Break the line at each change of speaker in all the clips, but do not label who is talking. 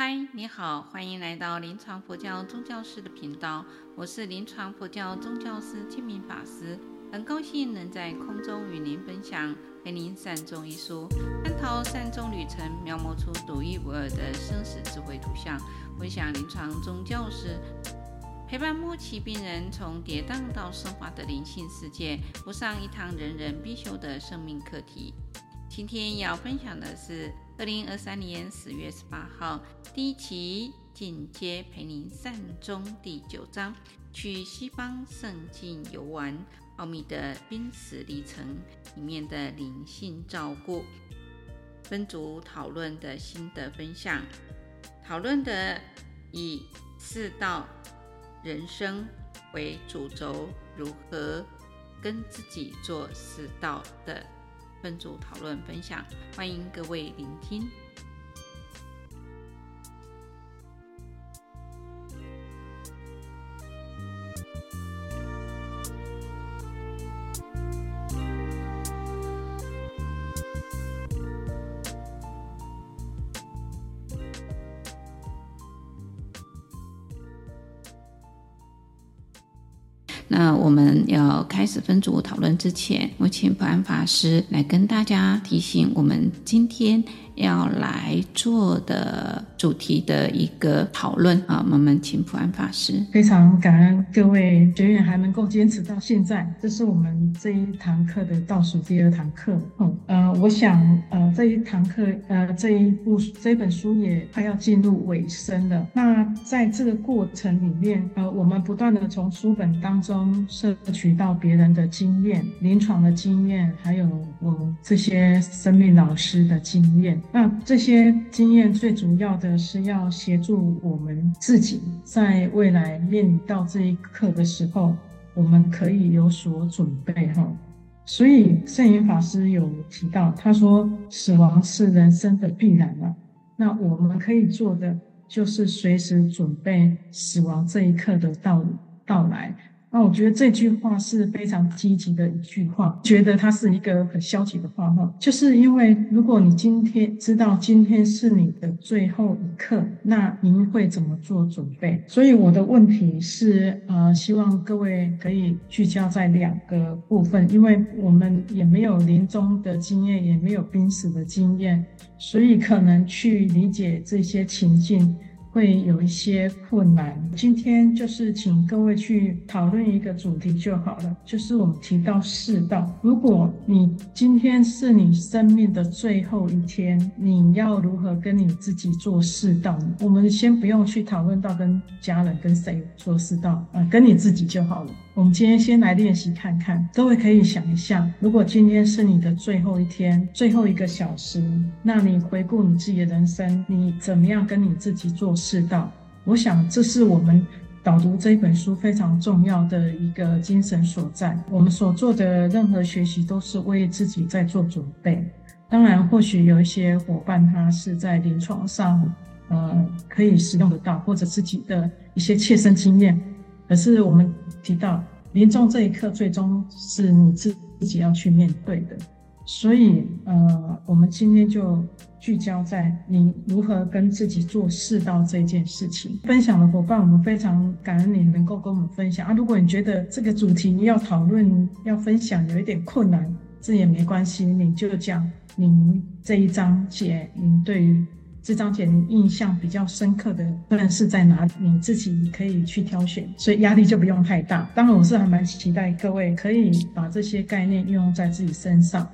嗨，你好，欢迎来到临床佛教宗教师的频道，我是临床佛教宗教师清明法师，很高兴能在空中与您分享《陪您善终》一书，探讨善终旅程，描摹出独一无二的生死智慧图像，分享临床宗教师陪伴末期病人从跌宕到升华的灵性世界，补上一堂人人必修的生命课题。今天要分享的是二零二三年十月十八号第一期进阶陪您善终第九章，去西方圣境游玩，奥秘的濒死历程里面的灵性照顾，分组讨论的心得分享，讨论的以四道人生为主轴，如何跟自己做四道的。分组讨论分享，欢迎各位聆听。我们要开始分组讨论之前，我请普安法师来跟大家提醒，我们今天要来做的主题的一个讨论啊，我们请普安法师。
非常感恩各位学员还能够坚持到现在，这是我们这一堂课的倒数第二堂课。嗯，呃，我想呃这一堂课呃这一部这本书也快要进入尾声了。那在这个过程里面，呃，我们不断的从书本当中摄取到别人的经验、临床的经验，还有我这些生命老师的经验。那这些经验最主要的是要协助我们自己，在未来面临到这一刻的时候，我们可以有所准备哈。所以圣严法师有提到，他说死亡是人生的必然了。那我们可以做的就是随时准备死亡这一刻的到到来。那我觉得这句话是非常积极的一句话，觉得它是一个很消极的话哈，就是因为如果你今天知道今天是你的最后一刻，那您会怎么做准备？所以我的问题是，呃，希望各位可以聚焦在两个部分，因为我们也没有临终的经验，也没有濒死的经验，所以可能去理解这些情境。会有一些困难。今天就是请各位去讨论一个主题就好了，就是我们提到世道。如果你今天是你生命的最后一天，你要如何跟你自己做世道呢？我们先不用去讨论到跟家人跟谁做世道，啊，跟你自己就好了。我们今天先来练习看看，各位可以想一下，如果今天是你的最后一天，最后一个小时，那你回顾你自己的人生，你怎么样跟你自己做四道？我想这是我们导读这本书非常重要的一个精神所在。我们所做的任何学习都是为自己在做准备。当然，或许有一些伙伴他是在临床上，呃，可以使用得到，或者自己的一些切身经验。可是我们提到临终这一刻，最终是你自自己要去面对的。所以，呃，我们今天就聚焦在你如何跟自己做四道这件事情。分享的伙伴，我们非常感恩你能够跟我们分享啊。如果你觉得这个主题要讨论、要分享有一点困难，这也没关系，你就讲你这一章节，你对于。这章节你印象比较深刻的，可能是在哪里？你自己可以去挑选，所以压力就不用太大。当然，我是还蛮期待各位可以把这些概念运用在自己身上。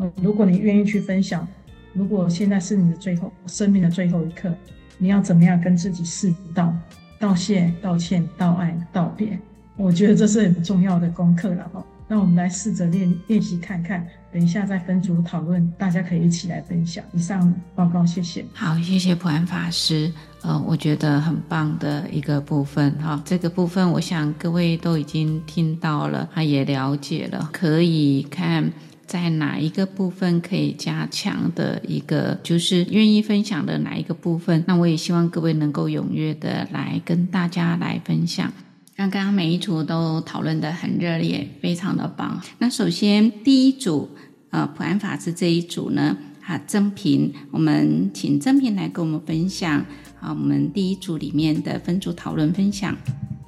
嗯，如果你愿意去分享，如果现在是你的最后生命的最后一刻，你要怎么样跟自己示道：道谢、道歉、道爱、道别？我觉得这是很重要的功课了哈。那我们来试着练练习看看，等一下再分组讨论，大家可以一起来分享。以上报告，谢谢。
好，谢谢普安法师。呃，我觉得很棒的一个部分哈、哦，这个部分我想各位都已经听到了，他也了解了，可以看在哪一个部分可以加强的一个，就是愿意分享的哪一个部分。那我也希望各位能够踊跃的来跟大家来分享。刚刚每一组都讨论得很热烈，非常的棒。那首先第一组，呃，普安法师这一组呢，哈，曾平，我们请曾平来跟我们分享，啊，我们第一组里面的分组讨论分享。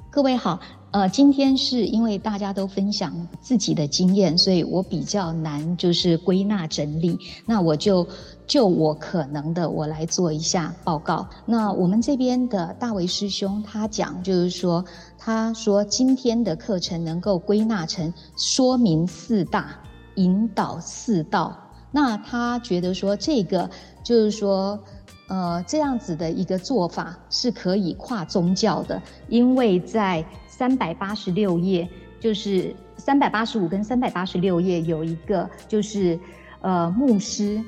各位好，呃，今天是因为大家都分享自己的经验，所以我比较难就是归纳整理。那我就就我可能的，我来做一下报告。那我们这边的大为师兄他讲，就是说，他说今天的课程能够归纳成说明四大，引导四道。那他觉得说这个就是说。呃，这样子的一个做法是可以跨宗教的，因为在三百八十六页，就是三百八十五跟三百八十六页有一个，就是呃牧师、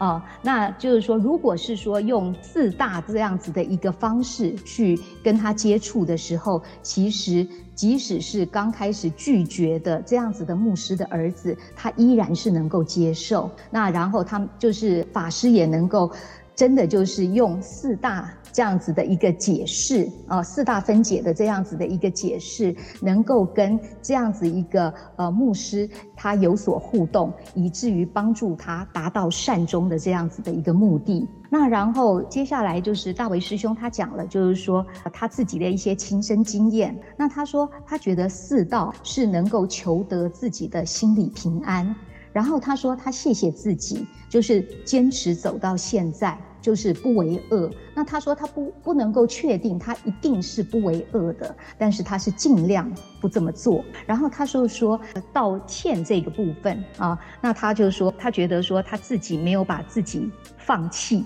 啊，那就是说，如果是说用四大这样子的一个方式去跟他接触的时候，其实即使是刚开始拒绝的这样子的牧师的儿子，他依然是能够接受。那然后他们就是法师也能够。真的就是用四大这样子的一个解释啊，四大分解的这样子的一个解释，能够跟这样子一个呃牧师他有所互动，以至于帮助他达到善终的这样子的一个目的。那然后接下来就是大为师兄他讲了，就是说他自己的一些亲身经验。那他说他觉得四道是能够求得自己的心理平安。然后他说他谢谢自己，就是坚持走到现在。就是不为恶。那他说他不不能够确定他一定是不为恶的，但是他是尽量不这么做。然后他就说道歉这个部分啊，那他就说他觉得说他自己没有把自己放弃。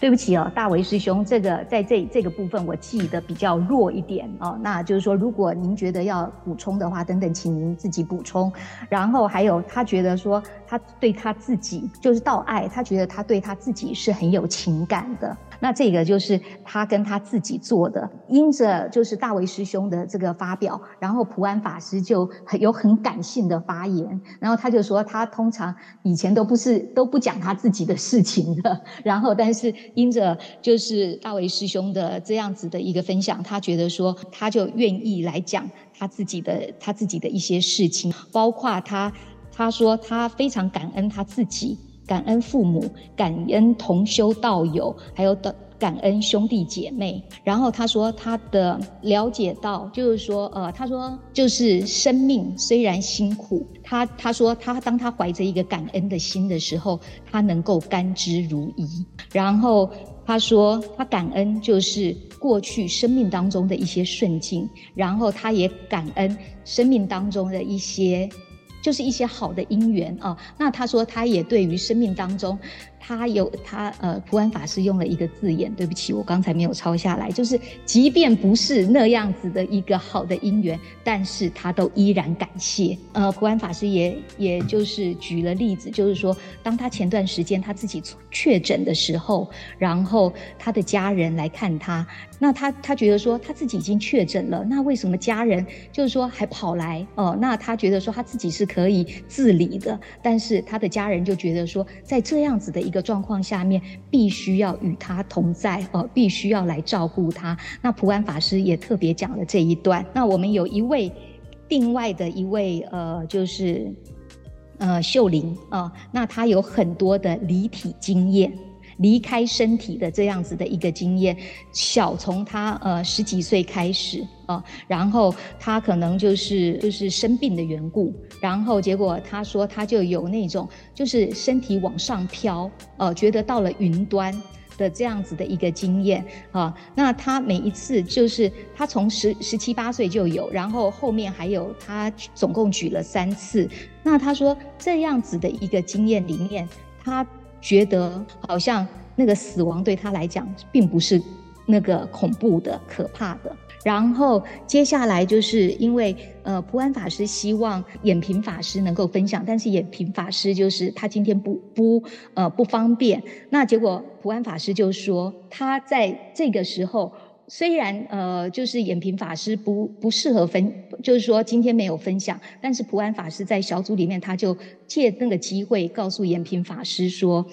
对不起哦，大为师兄，这个在这这个部分我记得比较弱一点哦。那就是说，如果您觉得要补充的话，等等，请您自己补充。然后还有，他觉得说，他对他自己就是道爱，他觉得他对他自己是很有情感的。那这个就是他跟他自己做的，因着就是大为师兄的这个发表，然后普安法师就很有很感性的发言，然后他就说他通常以前都不是都不讲他自己的事情的，然后但是因着就是大为师兄的这样子的一个分享，他觉得说他就愿意来讲他自己的他自己的一些事情，包括他他说他非常感恩他自己。感恩父母，感恩同修道友，还有的感恩兄弟姐妹。然后他说，他的了解到，就是说，呃，他说，就是生命虽然辛苦，他他说，他当他怀着一个感恩的心的时候，他能够甘之如饴。然后他说，他感恩就是过去生命当中的一些顺境，然后他也感恩生命当中的一些。就是一些好的因缘啊，那他说他也对于生命当中。他有他呃，普安法师用了一个字眼，对不起，我刚才没有抄下来。就是即便不是那样子的一个好的因缘，但是他都依然感谢。呃，普安法师也也就是举了例子，就是说，当他前段时间他自己确诊的时候，然后他的家人来看他，那他他觉得说他自己已经确诊了，那为什么家人就是说还跑来哦？那他觉得说他自己是可以自理的，但是他的家人就觉得说，在这样子的一个。状况下面必须要与他同在哦，必须要来照顾他。那普安法师也特别讲了这一段。那我们有一位另外的一位呃，就是呃秀玲啊、呃，那他有很多的离体经验。离开身体的这样子的一个经验，小从他呃十几岁开始啊、然后他可能就是就是生病的缘故，然后结果他说他就有那种就是身体往上飘，呃，觉得到了云端的这样子的一个经验啊、那他每一次就是他从十十七八岁就有，然后后面还有他总共举了三次。那他说这样子的一个经验里面，他。觉得好像那个死亡对他来讲并不是那个恐怖的、可怕的。然后接下来就是因为呃，普安法师希望眼平法师能够分享，但是眼平法师就是他今天不不呃不方便。那结果普安法师就说他在这个时候。虽然呃，就是演平法师不不适合分，就是说今天没有分享，但是普安法师在小组里面，他就借那个机会告诉演平法师说，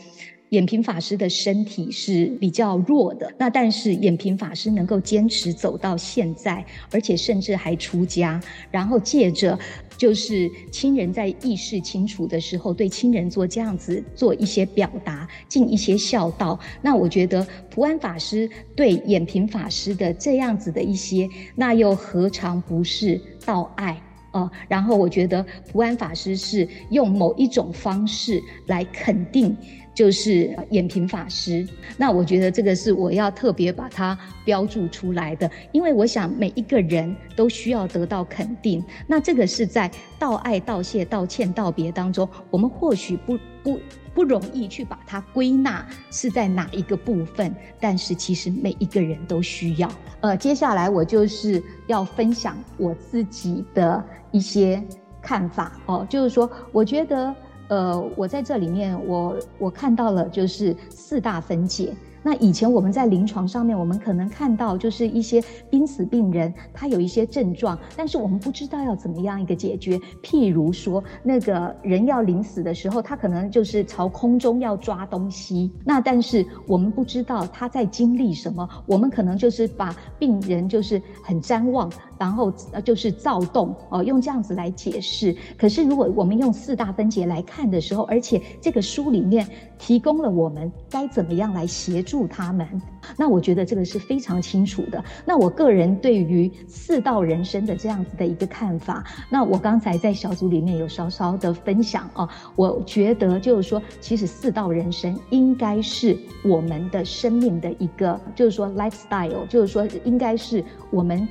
演平法师的身体是比较弱的，那但是演平法师能够坚持走到现在，而且甚至还出家，然后借着就是亲人在意识清楚的时候，对亲人做这样子做一些表达，尽一些孝道。那我觉得普安法师对演平法师的这样子的一些，那又何尝不是道爱？哦，然后我觉得普安法师是用某一种方式来肯定，就是演平法师。那我觉得这个是我要特别把它标注出来的，因为我想每一个人都需要得到肯定。那这个是在道爱、道谢、道歉、道别当中，我们或许不不。不容易去把它归纳是在哪一个部分，但是其实每一个人都需要。呃，接下来我就是要分享我自己的一些看法哦，就是说，我觉得，呃，我在这里面我，我看到了就是四大分解。那以前我们在临床上面，我们可能看到就是一些濒死病人，他有一些症状，但是我们不知道要怎么样一个解决。譬如说，那个人要临死的时候，他可能就是朝空中要抓东西，那但是我们不知道他在经历什么，我们可能就是把病人就是很瞻望。然后呃，就是躁动哦，用这样子来解释。可是如果我们用四大分解来看的时候，而且这个书里面提供了我们该怎么样来协助他们，那我觉得这个是非常清楚的。那我个人对于四道人生的这样子的一个看法，那我刚才在小组里面有稍稍的分享哦，我觉得就是说，其实四道人生应该是我们的生命的一个，就是说 lifestyle，就是说应该是我们。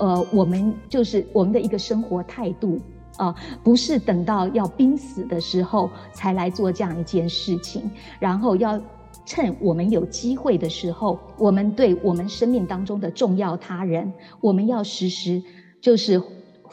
呃，我们就是我们的一个生活态度啊，不是等到要濒死的时候才来做这样一件事情，然后要趁我们有机会的时候，我们对我们生命当中的重要他人，我们要时时就是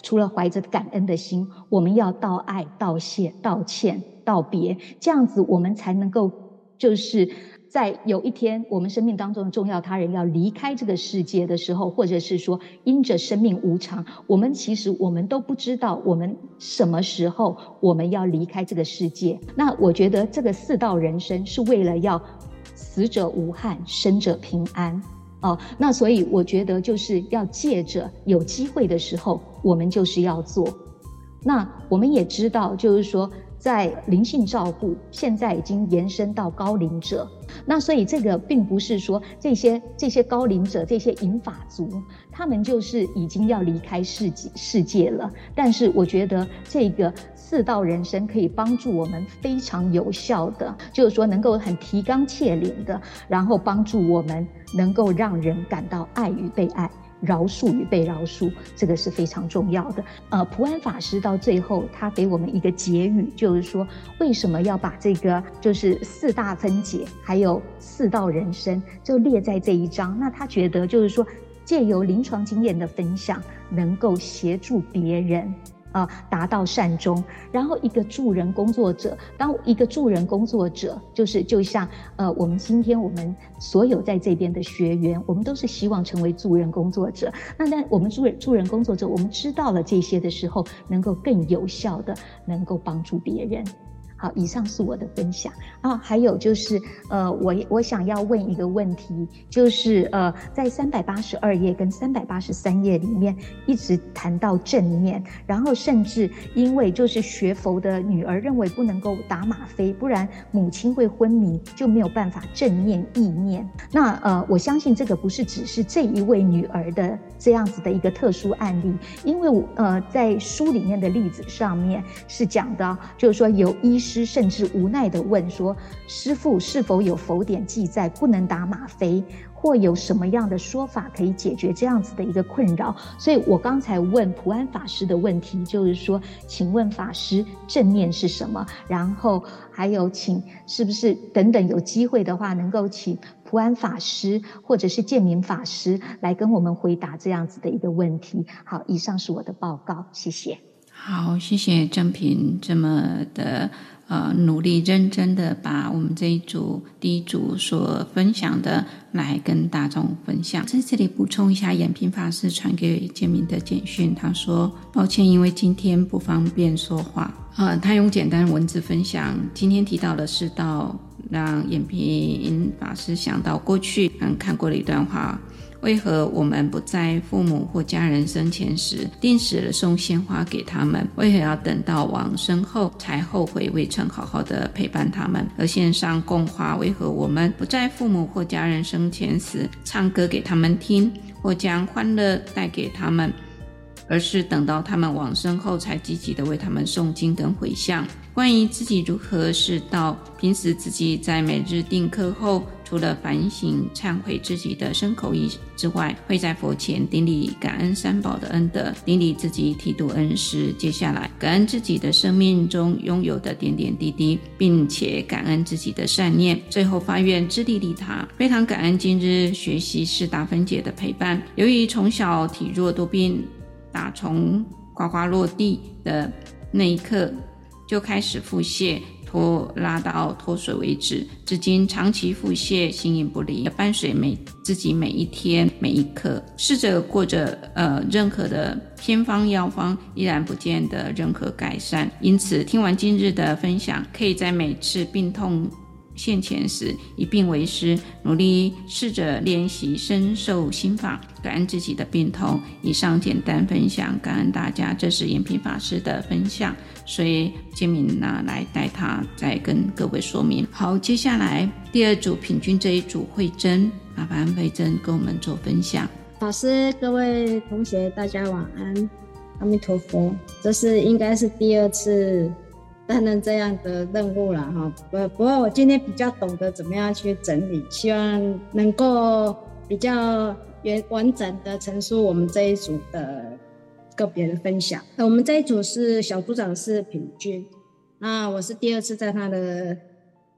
除了怀着感恩的心，我们要道爱、道谢、道歉、道别，这样子我们才能够就是。在有一天，我们生命当中的重要他人要离开这个世界的时候，或者是说因着生命无常，我们其实我们都不知道我们什么时候我们要离开这个世界。那我觉得这个四道人生是为了要死者无憾，生者平安哦。那所以我觉得就是要借着有机会的时候，我们就是要做。那我们也知道，就是说。在灵性照顾，现在已经延伸到高龄者。那所以这个并不是说这些这些高龄者、这些银发族，他们就是已经要离开世界世界了。但是我觉得这个四道人生可以帮助我们非常有效的，就是说能够很提纲挈领的，然后帮助我们能够让人感到爱与被爱。饶恕与被饶恕，这个是非常重要的。呃，普安法师到最后，他给我们一个结语，就是说，为什么要把这个就是四大分解，还有四道人生，就列在这一章？那他觉得就是说，借由临床经验的分享，能够协助别人。啊，达到善终。然后，一个助人工作者，当一个助人工作者，就是就像呃，我们今天我们所有在这边的学员，我们都是希望成为助人工作者。那那我们助人助人工作者，我们知道了这些的时候，能够更有效的能够帮助别人。好，以上是我的分享啊。还有就是，呃，我我想要问一个问题，就是呃，在三百八十二页跟三百八十三页里面，一直谈到正念，然后甚至因为就是学佛的女儿认为不能够打吗啡，不然母亲会昏迷，就没有办法正念意念。那呃，我相信这个不是只是这一位女儿的这样子的一个特殊案例，因为呃，在书里面的例子上面是讲的，就是说有医。师甚至无奈地问说：“师傅是否有佛典记载不能打吗啡，或有什么样的说法可以解决这样子的一个困扰？”所以，我刚才问普安法师的问题就是说：“请问法师，正念是什么？”然后还有，请是不是等等有机会的话，能够请普安法师或者是建明法师来跟我们回答这样子的一个问题。好，以上是我的报告，谢谢。
好，谢谢正平这么的。呃，努力认真的把我们这一组第一组所分享的来跟大众分享。在这里补充一下，眼平法师传给建明的简讯，他说：“抱歉，因为今天不方便说话。”呃，他用简单文字分享今天提到的是道让延平法师想到过去嗯看过的一段话。为何我们不在父母或家人生前时定时的送鲜花给他们？为何要等到往生后才后悔未曾好好的陪伴他们而线上供花？为何我们不在父母或家人生前时唱歌给他们听，或将欢乐带给他们，而是等到他们往生后才积极的为他们诵经跟回向？关于自己如何是道，平时自己在每日定课后。除了反省、忏悔自己的身口意之外，会在佛前顶礼感恩三宝的恩德，顶礼自己剃度恩师。接下来，感恩自己的生命中拥有的点点滴滴，并且感恩自己的善念。最后发愿自利利他，非常感恩今日学习四大分解的陪伴。由于从小体弱多病，打从呱呱落地的那一刻就开始腹泻。拖拉到脱水为止，至今长期腹泻，形影不离，伴随每自己每一天每一刻，试着过着呃任何的偏方药方，依然不见得任何改善。因此，听完今日的分享，可以在每次病痛现前时，一病为师，努力试着练习身受心法，感恩自己的病痛。以上简单分享，感恩大家。这是延平法师的分享，所以建明呢来带他再跟各位说明。好，接下来第二组平均这一组慧珍，麻烦慧珍跟我们做分享。
法师，各位同学，大家晚安，阿弥陀佛。这是应该是第二次。担任这样的任务了哈，不不过我今天比较懂得怎么样去整理，希望能够比较完完整的陈述我们这一组的个别的分享。那我们这一组是小组长是品君，那我是第二次在他的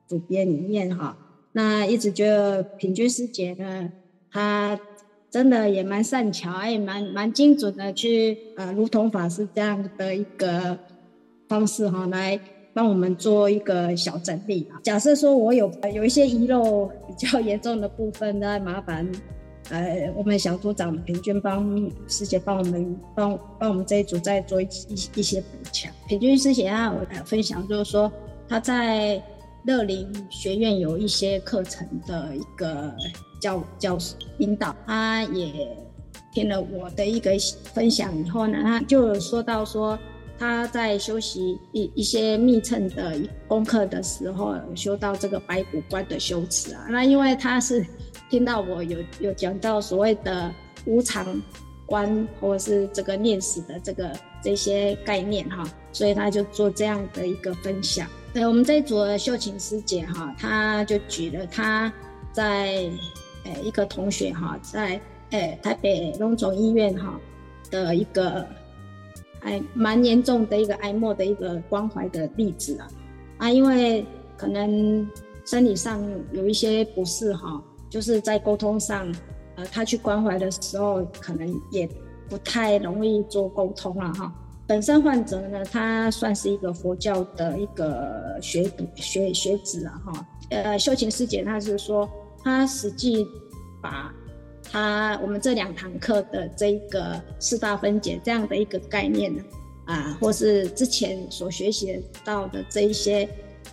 主编里面哈，那一直觉得品君师姐呢，她真的也蛮善巧，也蛮蛮精准的去呃，如同法师这样的一个。方式哈，来帮我们做一个小整理啊。假设说我有有一些遗漏比较严重的部分，那麻烦呃我们小组长平均帮师姐帮我们帮帮我们这一组再做一一一些补强。平均师姐啊，我来分享就是说他在乐林学院有一些课程的一个教教引导，他也听了我的一个分享以后呢，他就说到说。他在修习一一些密乘的功课的时候，修到这个白骨观的修持啊。那因为他是听到我有有讲到所谓的无常观，或者是这个念死的这个这些概念哈，所以他就做这样的一个分享。对，我们这一组的秀琴师姐哈，她就举了她在呃一个同学哈，在呃台北荣总医院哈的一个。还蛮严重的一个哀莫的一个关怀的例子啊，啊，因为可能生理上有一些不适哈，就是在沟通上，呃，他去关怀的时候，可能也不太容易做沟通了哈。本身患者呢，他算是一个佛教的一个学学学子啊哈，呃，秀琴师姐她是说，她实际把。他我们这两堂课的这一个四大分解这样的一个概念呢，啊，或是之前所学习到的这一些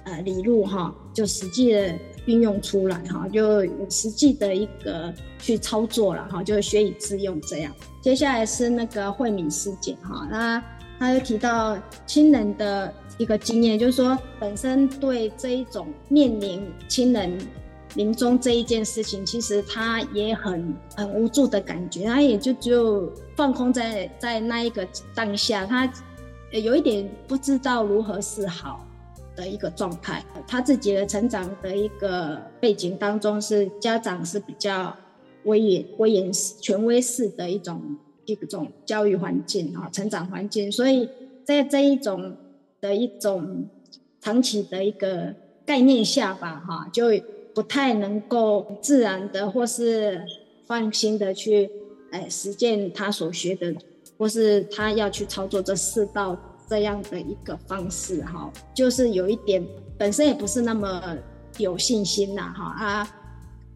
呃理路哈，就实际的运用出来哈，就实际的一个去操作了哈，就学以致用这样。接下来是那个慧敏师姐哈，那她又提到亲人的一个经验，就是说本身对这一种面临亲人。临终这一件事情，其实他也很很无助的感觉，他也就只有放空在在那一个当下，他有一点不知道如何是好的一个状态。他自己的成长的一个背景当中，是家长是比较威严、威严、权威式的一种一种教育环境啊，成长环境，所以在这一种的一种长期的一个概念下吧，哈，就。不太能够自然的或是放心的去，哎，实践他所学的，或是他要去操作这四道这样的一个方式，哈，就是有一点本身也不是那么有信心呐，哈啊，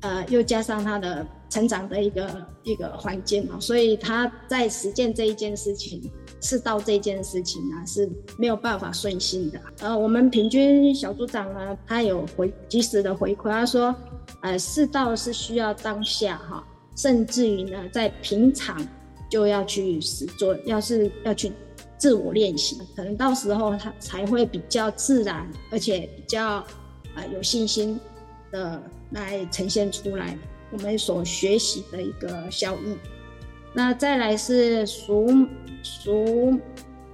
呃，又加上他的成长的一个一个环境嘛，所以他在实践这一件事情世道这件事情呢、是没有办法顺心的。呃，我们平均小组长呢，他有回及时的回馈，他说，呃，世道是需要当下哈，甚至于呢，在平常就要去实做，要是要去自我练习，可能到时候他才会比较自然，而且比较呃有信心的来呈现出来我们所学习的一个效益。那再来是属淑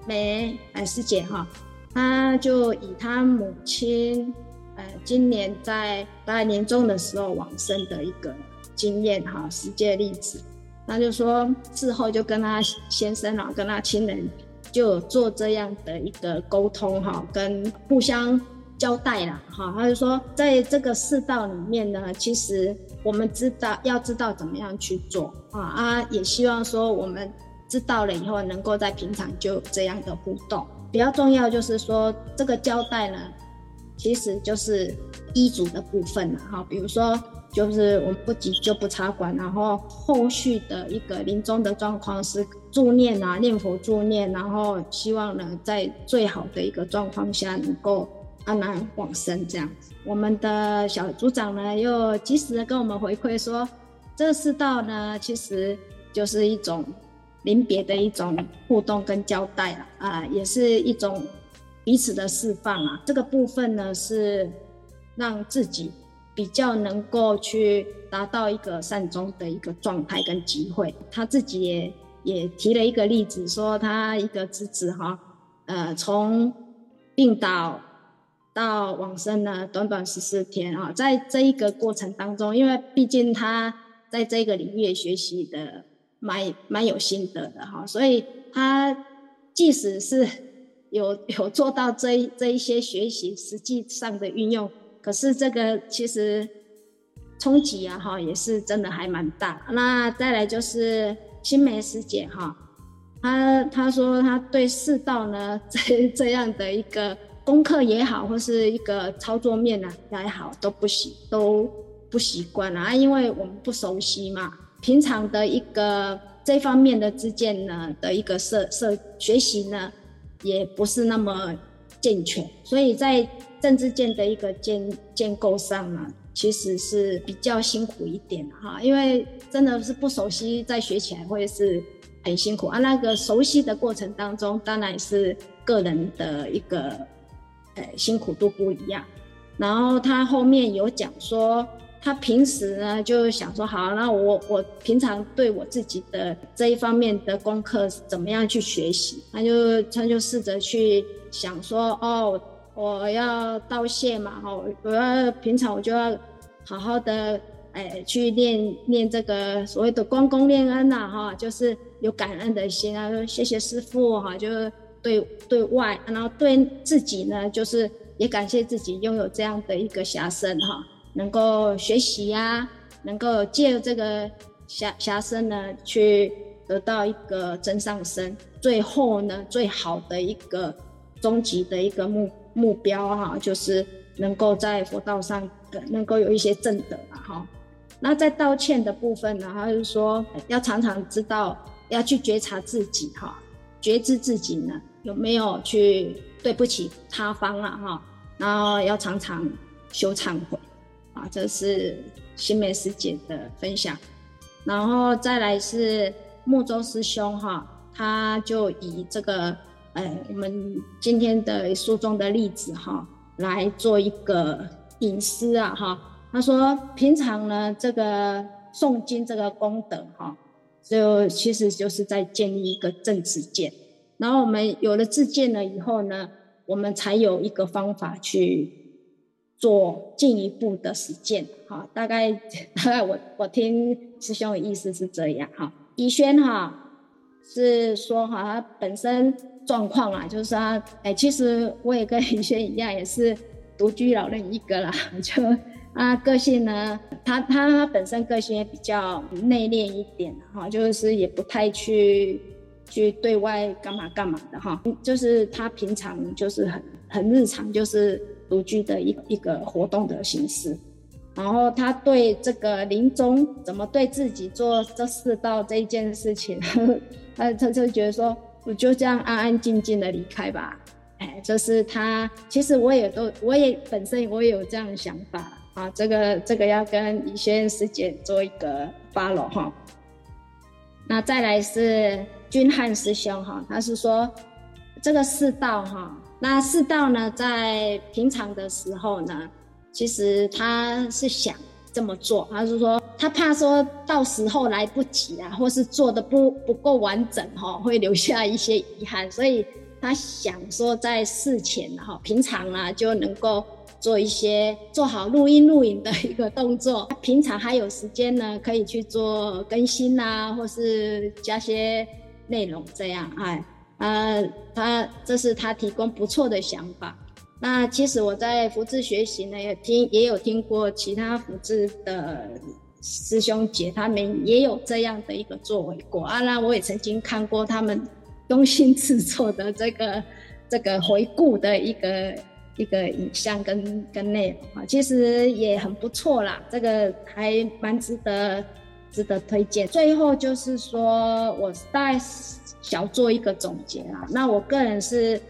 梅哎师姐哈，她就以她母亲呃今年在大年终的时候往生的一个经验哈实际例子，那就说事后就跟她先生啊跟她亲人就做这样的一个沟通哈，跟互相交代了哈，他就说在这个世道里面呢，其实。我们知道要知道怎么样去做啊啊，也希望说我们知道了以后，能够在平常就这样的互动。比较重要就是说这个交代呢，其实就是医嘱的部分了哈。比如说，就是我们不急就不插管，然后后续的一个临终的状况是助念啊，念佛助念，然后希望呢在最好的一个状况下能够。安然往生这样，我们的小组长呢又及时的跟我们回馈说，这个世道呢其实就是一种临别的一种互动跟交代了啊，也是一种彼此的释放啊。这个部分呢是让自己比较能够去达到一个善终的一个状态跟机会。他自己也也提了一个例子，说他一个侄子哈，呃，从病倒。到往生呢，短短十四天啊，在这一个过程当中，因为毕竟他在这个领域学习的蛮蛮有心得的哈，所以他即使是有有做到这这一些学习实际上的运用，可是这个其实冲击啊哈，也是真的还蛮大。那再来就是新梅师姐哈，她她说她对世道呢这这样的一个。功课也好，或是一个操作面呢、啊、也好，都不习都不习惯啊，因为我们不熟悉嘛。平常的一个这方面的知见呢的一个设设学习呢，也不是那么健全，所以在政治见的一个建建构上呢，其实是比较辛苦一点哈。因为真的是不熟悉，再学起来会是很辛苦啊。那个熟悉的过程当中，当然是个人的一个。呃，辛苦度不一样。然后他后面有讲说，他平时呢就想说，好，那我我平常对我自己的这一方面的功课怎么样去学习？他就他就试着去想说，哦，我要道谢嘛，哈，我要平常我就要好好的，哎，去念念这个所谓的关公念恩呐，哈，就是有感恩的心啊，说谢谢师父，哈，就。对对外，然后对自己呢，就是也感谢自己拥有这样的一个侠身哈，能够学习呀、啊，能够借这个暇暇身呢，去得到一个真上身，最后呢，最好的一个终极的一个目目标哈，就是能够在佛道上能够有一些正德了哈。那在道歉的部分呢，他就说要常常知道要去觉察自己哈，觉知自己呢。有没有去对不起他方啊？哈，然后要常常修忏悔啊，这是新美师姐的分享。然后再来是木舟师兄哈，他就以这个呃我们今天的书中的例子哈来做一个引思啊哈。他说平常呢这个诵经这个功德哈，就其实就是在建立一个正知见。然后我们有了知见了以后呢，我们才有一个方法去做进一步的实践。哈，大概 大概我我听师兄的意思是这样。哈，宜轩哈是说哈，他本身状况啊，就是他哎，其实我也跟宜轩一样，也是独居老人一个啦。就啊，个性呢，他他他本身个性也比较内敛一点，哈，就是也不太去。去对外干嘛干嘛的哈，就是他平常就是很很日常，就是独居的一一个活动的形式。然后他对这个临终怎么对自己做这世道这一件事情，他 他就觉得说，我就这样安安静静的离开吧。哎，就是他，其实我也都，我也本身我也有这样的想法啊。这个这个要跟李轩师姐做一个 follow 哈。那再来是君汉师兄哈，他是说这个世道哈，那世道呢，在平常的时候呢，其实他是想这么做，他是说他怕说到时候来不及啊，或是做的不不够完整哈，会留下一些遗憾，所以。他想说，在事前哈，平常啊就能够做一些做好录音录影的一个动作。平常还有时间呢，可以去做更新啊，或是加些内容这样。哎，呃，他这是他提供不错的想法。那其实我在福智学习呢，也听也有听过其他福智的师兄姐，他们也有这样的一个作为过啊。那我也曾经看过他们。用心制作的这个 这个回顾的一个一个影像跟跟内容啊，其实也很不错啦，这个还蛮值得值得推荐。最后就是说，我大概小做一个总结啦。那我个人是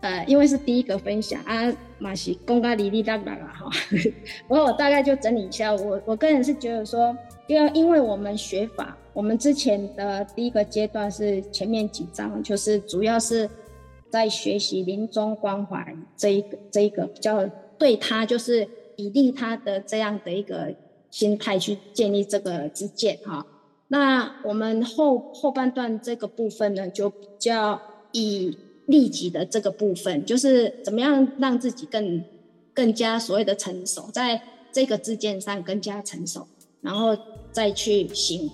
呃，因为是第一个分享啊，马西公开哩哩啦啦啦哈。不过我大概就整理一下，我我个人是觉得说，因为因为我们学法。我们之前的第一个阶段是前面几章，就是主要是在学习临终关怀这一个这一个比较对他就是以利他的这样的一个心态去建立这个之见哈。那我们后后半段这个部分呢，就比较以利己的这个部分，就是怎么样让自己更更加所谓的成熟，在这个知见上更加成熟，然后再去行。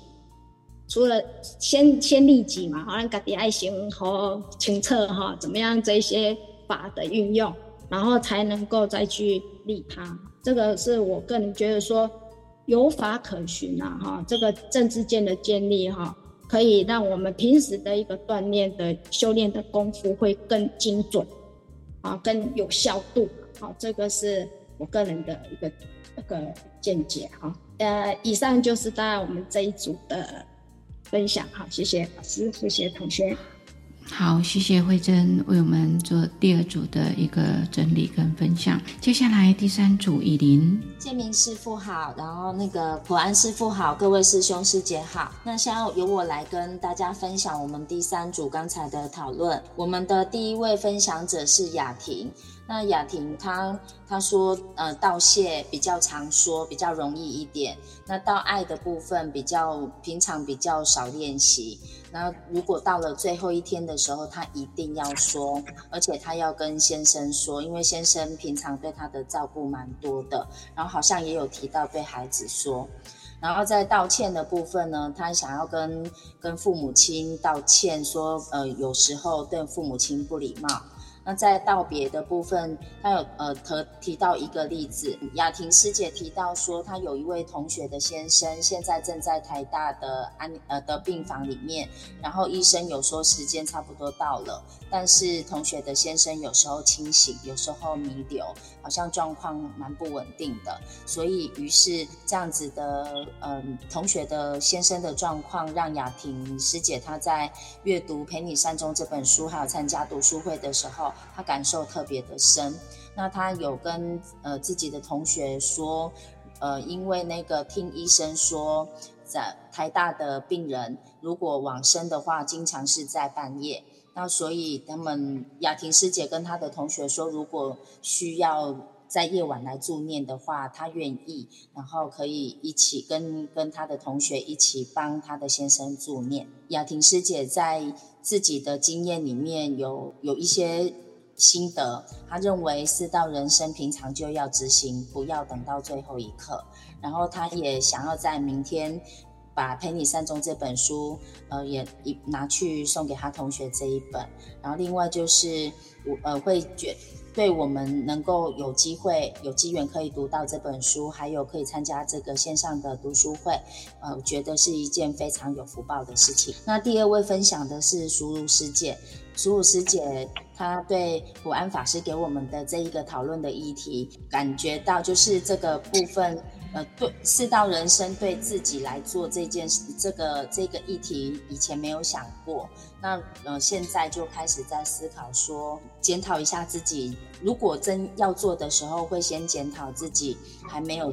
除了先先利己嘛，好像家己爱心和清澈哈，怎么样这些法的运用，然后才能够再去利他。这个是我个人觉得说有法可循呐哈，这个政治间的建立哈，可以让我们平时的一个锻炼的修炼的功夫会更精准啊，更有效度。好，这个是我个人的一个一个见解哈。呃，以上就是大概我们这一组的。分享好，谢谢老师，谢谢同学。
好，谢谢慧珍为我们做第二组的一个整理跟分享。接下来第三组，以琳。
建明师父好，然后那个普安师父好，各位师兄师姐好。那现在由我来跟大家分享我们第三组刚才的讨论。我们的第一位分享者是雅婷。那雅婷她她说，呃，道谢比较常说，比较容易一点。那道爱的部分比较平常比较少练习。那如果到了最后一天的时候，她一定要说，而且她要跟先生说，因为先生平常对她的照顾蛮多的。然后好像也有提到对孩子说。然后在道歉的部分呢，她想要跟跟父母亲道歉，说，呃，有时候对父母亲不礼貌。那在道别的部分，他有呃提提到一个例子，雅婷师姐提到说，她有一位同学的先生现在正在台大的安呃的病房里面，然后医生有说时间差不多到了，但是同学的先生有时候清醒，有时候弥留，好像状况蛮不稳定的，所以于是这样子的嗯、同学的先生的状况，让雅婷师姐她在阅读《陪你善终》这本书，还有参加读书会的时候。他感受特别的深，那他有跟呃自己的同学说，呃，因为那个听医生说，在台大的病人如果往生的话，经常是在半夜，那所以他们雅婷师姐跟他的同学说，如果需要在夜晚来助念的话，他愿意，然后可以一起跟跟他的同学一起帮他的先生助念。雅婷师姐在自己的经验里面有有一些。心得，他认为四道人生平常就要执行，不要等到最后一刻。然后他也想要在明天把《陪你善终》这本书，呃，也一拿去送给他同学这一本。然后另外就是我呃会觉。对我们能够有机会、有机缘可以读到这本书，还有可以参加这个线上的读书会，呃，觉得是一件非常有福报的事情。那第二位分享的是熟如师姐，淑如师姐她对普安法师给我们的这一个讨论的议题，感觉到就是这个部分，呃，对四道人生对自己来做这件事，这个这个议题以前没有想过，那呃现在就开始在思考说，检讨一下自己，如果真要做的时候，会先检讨自己还没有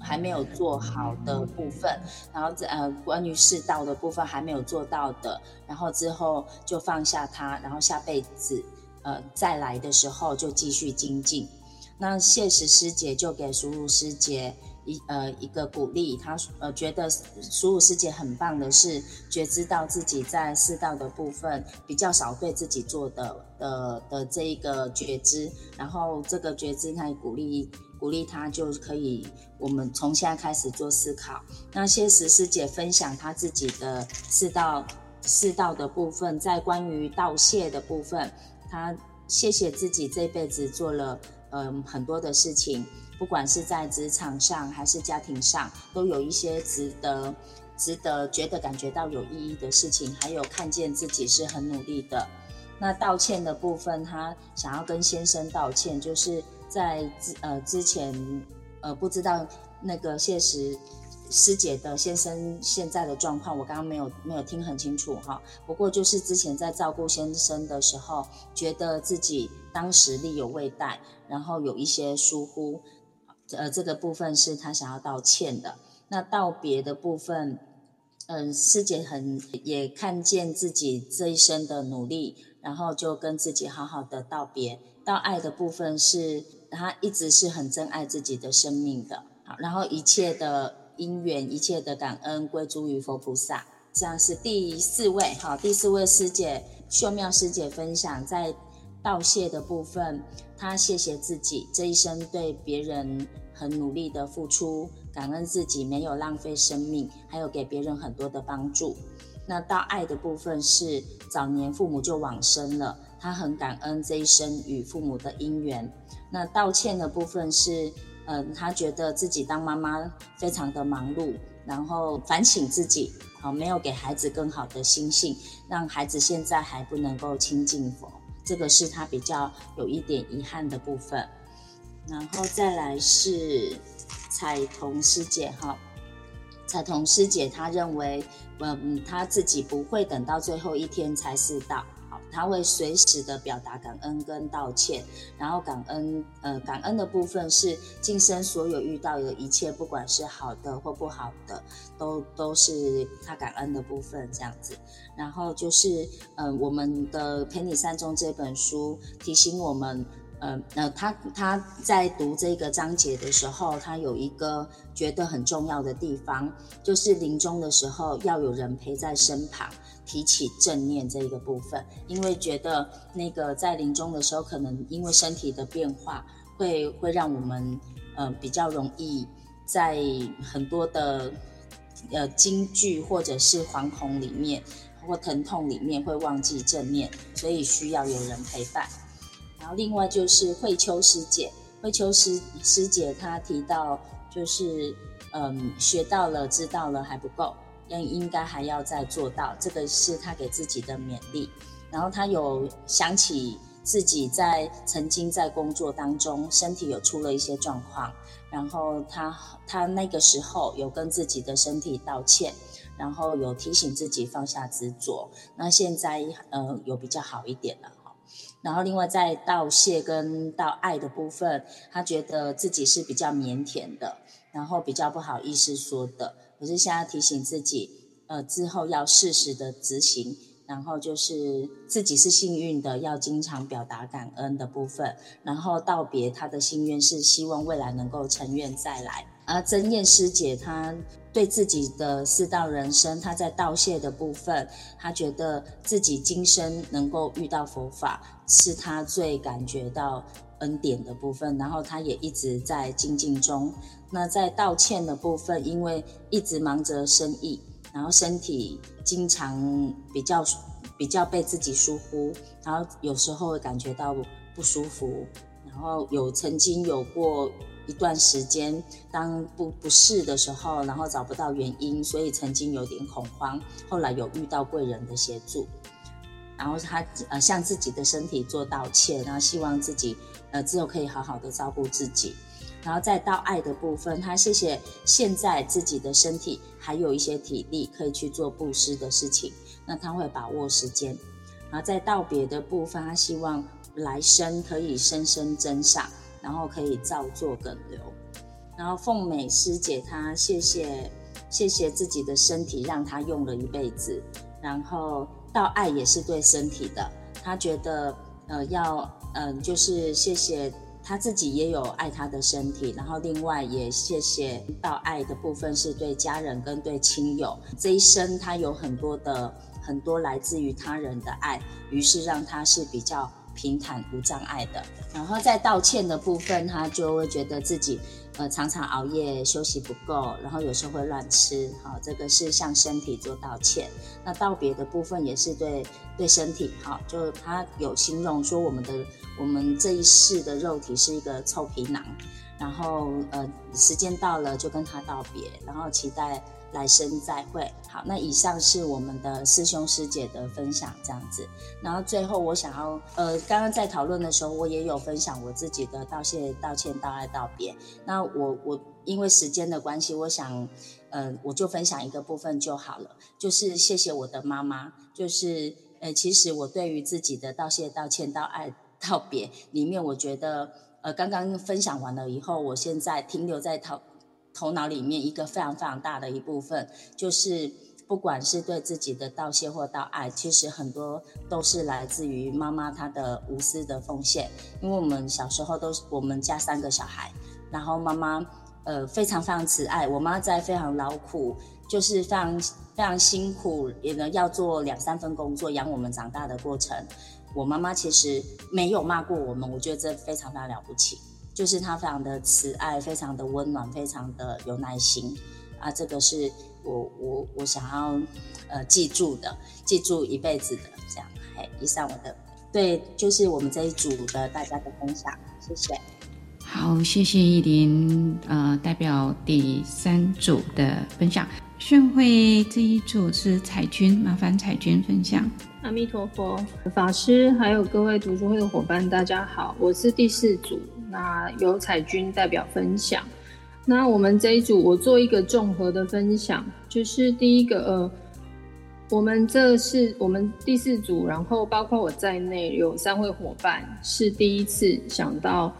还没有做好的部分，然后呃关于世道的部分还没有做到的，然后之后就放下它，然后下辈子呃再来的时候就继续精进。那谢石师姐就给淑如师姐一呃一个鼓励，她呃觉得淑如师姐很棒的是觉知到自己在世道的部分比较少对自己做的的的这一个觉知，然后这个觉知她也鼓励鼓励他就可以，我们从现在开始做思考。那谢石师姐分享她自己的四道四道的部分，在关于道谢的部分，她谢谢自己这辈子做了。嗯，很多的事情，不管是在职场上还是家庭上，都有一些值得、值得觉得感觉到有意义的事情，还有看见自己是很努力的。那道歉的部分，他想要跟先生道歉，就是在之呃之前呃不知道那个谢实。师姐的先生现在的状况，我刚刚没有没有听很清楚哈。不过就是之前在照顾先生的时候，觉得自己当时力有未逮，然后有一些疏忽，呃，这个部分是他想要道歉的。那道别的部分，嗯、师姐很也看见自己这一生的努力，然后就跟自己好好的道别。到爱的部分是，他一直是很珍爱自己的生命的，好，然后一切的。因缘一切的感恩归诸于佛菩萨，这样是第四位。好，第四位师姐秀妙师姐分享，在道谢的部分，她谢谢自己这一生对别人很努力的付出，感恩自己没有浪费生命，还有给别人很多的帮助。那到爱的部分是早年父母就往生了，他很感恩这一生与父母的因缘。那道歉的部分是。嗯，他觉得自己当妈妈非常的忙碌，然后反省自己，好没有给孩子更好的心性，让孩子现在还不能够亲近佛，这个是他比较有一点遗憾的部分。然后再来是彩彤师姐哈，彩彤师姐她认为，嗯，她自己不会等到最后一天才是道。他会随时的表达感恩跟道歉，然后感恩，呃，感恩的部分是今生所有遇到的一切，不管是好的或不好的，都都是他感恩的部分这样子。然后就是，嗯、我们的《陪你善终》这本书提醒我们，呃，呃，他他在读这个章节的时候，他有一个觉得很重要的地方，就是临终的时候要有人陪在身旁。提起正念这一个部分，因为觉得那个在临终的时候，可能因为身体的变化会，会让我们呃比较容易在很多的呃惊惧或者是惶恐里面或疼痛里面会忘记正念，所以需要有人陪伴。然后另外就是慧秋师姐，慧秋师师姐她提到就是嗯学到了知道了还不够。应该还要再做到，这个是他给自己的勉励。然后他有想起自己在曾经在工作当中身体有出了一些状况，然后他他那个时候有跟自己的身体道歉，然后有提醒自己放下执着。那现在呃有比较好一点了哈。然后另外在道谢跟道爱的部分，他觉得自己是比较腼腆的，然后比较不好意思说的。可是现在提醒自己，呃，之后要适时的执行，然后就是自己是幸运的，要经常表达感恩的部分，然后道别他的心愿是希望未来能够成愿再来。而曾燕师姐她对自己的四道人生，她在道谢的部分，她觉得自己今生能够遇到佛法，是她最感觉到恩典的部分，然后她也一直在精进中。那在道歉的部分，因为一直忙着生意，然后身体经常比较比较被自己疏忽，然后有时候会感觉到不舒服，然后有曾经有过一段时间，当不不适的时候，然后找不到原因，所以曾经有点恐慌，后来有遇到贵人的协助，然后他呃向自己的身体做道歉，然后希望自己呃之后可以好好的照顾自己。然后再到爱的部分，他谢谢现在自己的身体还有一些体力可以去做布施的事情，那他会把握时间。然后在道别的部分，他希望来生可以生生增上，然后可以造作梗流。然后凤美师姐她谢谢谢谢自己的身体让她用了一辈子，然后到爱也是对身体的，她觉得呃要嗯、就是谢谢。他自己也有爱他的身体，然后另外也谢谢到爱的部分是对家人跟对亲友，这一生他有很多的很多来自于他人的爱，于是让他是比较平坦无障碍的。然后在道歉的部分，他就会觉得自己。呃，常常熬夜休息不够，然后有时候会乱吃，好，这个是向身体做道歉。那道别的部分也是对对身体，好，就他有形容说我们的我们这一世的肉体是一个臭皮囊，然后呃时间到了就跟他道别，然后期待。来生再会。好，那以上是我们的师兄师姐的分享，这样子。然后最后我想要，呃，刚刚在讨论的时候，我也有分享我自己的道谢、道歉、道爱、道别。那我我因为时间的关系，我想，呃，我就分享一个部分就好了，就是谢谢我的妈妈。就是，呃，其实我对于自己的道谢、道歉、道爱、道别里面，我觉得，呃，刚刚分享完了以后，我现在停留在讨。头脑里面一个非常非常大的一部分，就是不管是对自己的道谢或道爱，其实很多都是来自于妈妈她的无私的奉献。因为我们小时候都是我们家三个小孩，然后妈妈呃非常非常慈爱，我妈在非常劳苦，就是非常非常辛苦，也呢要做两三份工作养我们长大的过程，我妈妈其实没有骂过我们，我觉得这非常非常了不起。就是他非常的慈爱，非常的温暖，非常的有耐心啊！这个是我我我想要呃记住的，记住一辈子的这样。嘿，以上我的对，就是我们这一组的大家的分享，谢谢。
好，谢谢懿琳，呃，代表第三组的分享。宣慧这一组是彩君，麻烦彩君分享。
阿弥陀佛，法师还有各位读书会的伙伴，大家好，我是第四组。那由彩君代表分享。那我们这一组，我做一个综合的分享，就是第一个，呃，我们这是我们第四组，然后包括我在内有三位伙伴是第一次想到，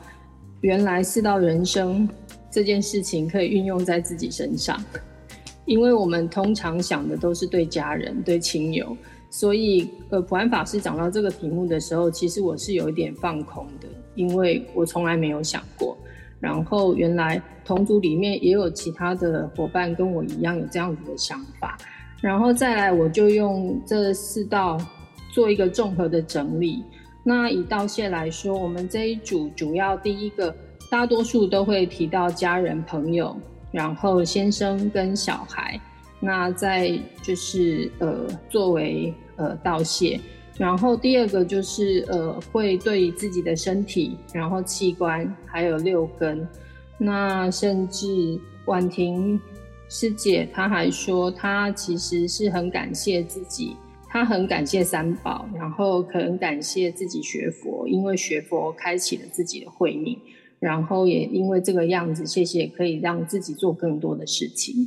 原来四道人生这件事情可以运用在自己身上，因为我们通常想的都是对家人、对亲友，所以呃，普安法师讲到这个题目的时候，其实我是有一点放空的。因为我从来没有想过，然后原来同组里面也有其他的伙伴跟我一样有这样子的想法，然后再来我就用这四道做一个综合的整理。那以道谢来说，我们这一组主要第一个，大多数都会提到家人朋友，然后先生跟小孩，那再就是呃作为呃道谢。然后第二个就是呃，会对自己的身体，然后器官，还有六根。那甚至婉婷师姐，她还说，她其实是很感谢自己，她很感谢三宝，然后很感谢自己学佛，因为学佛开启了自己的慧命，然后也因为这个样子，谢谢可以让自己做更多的事情。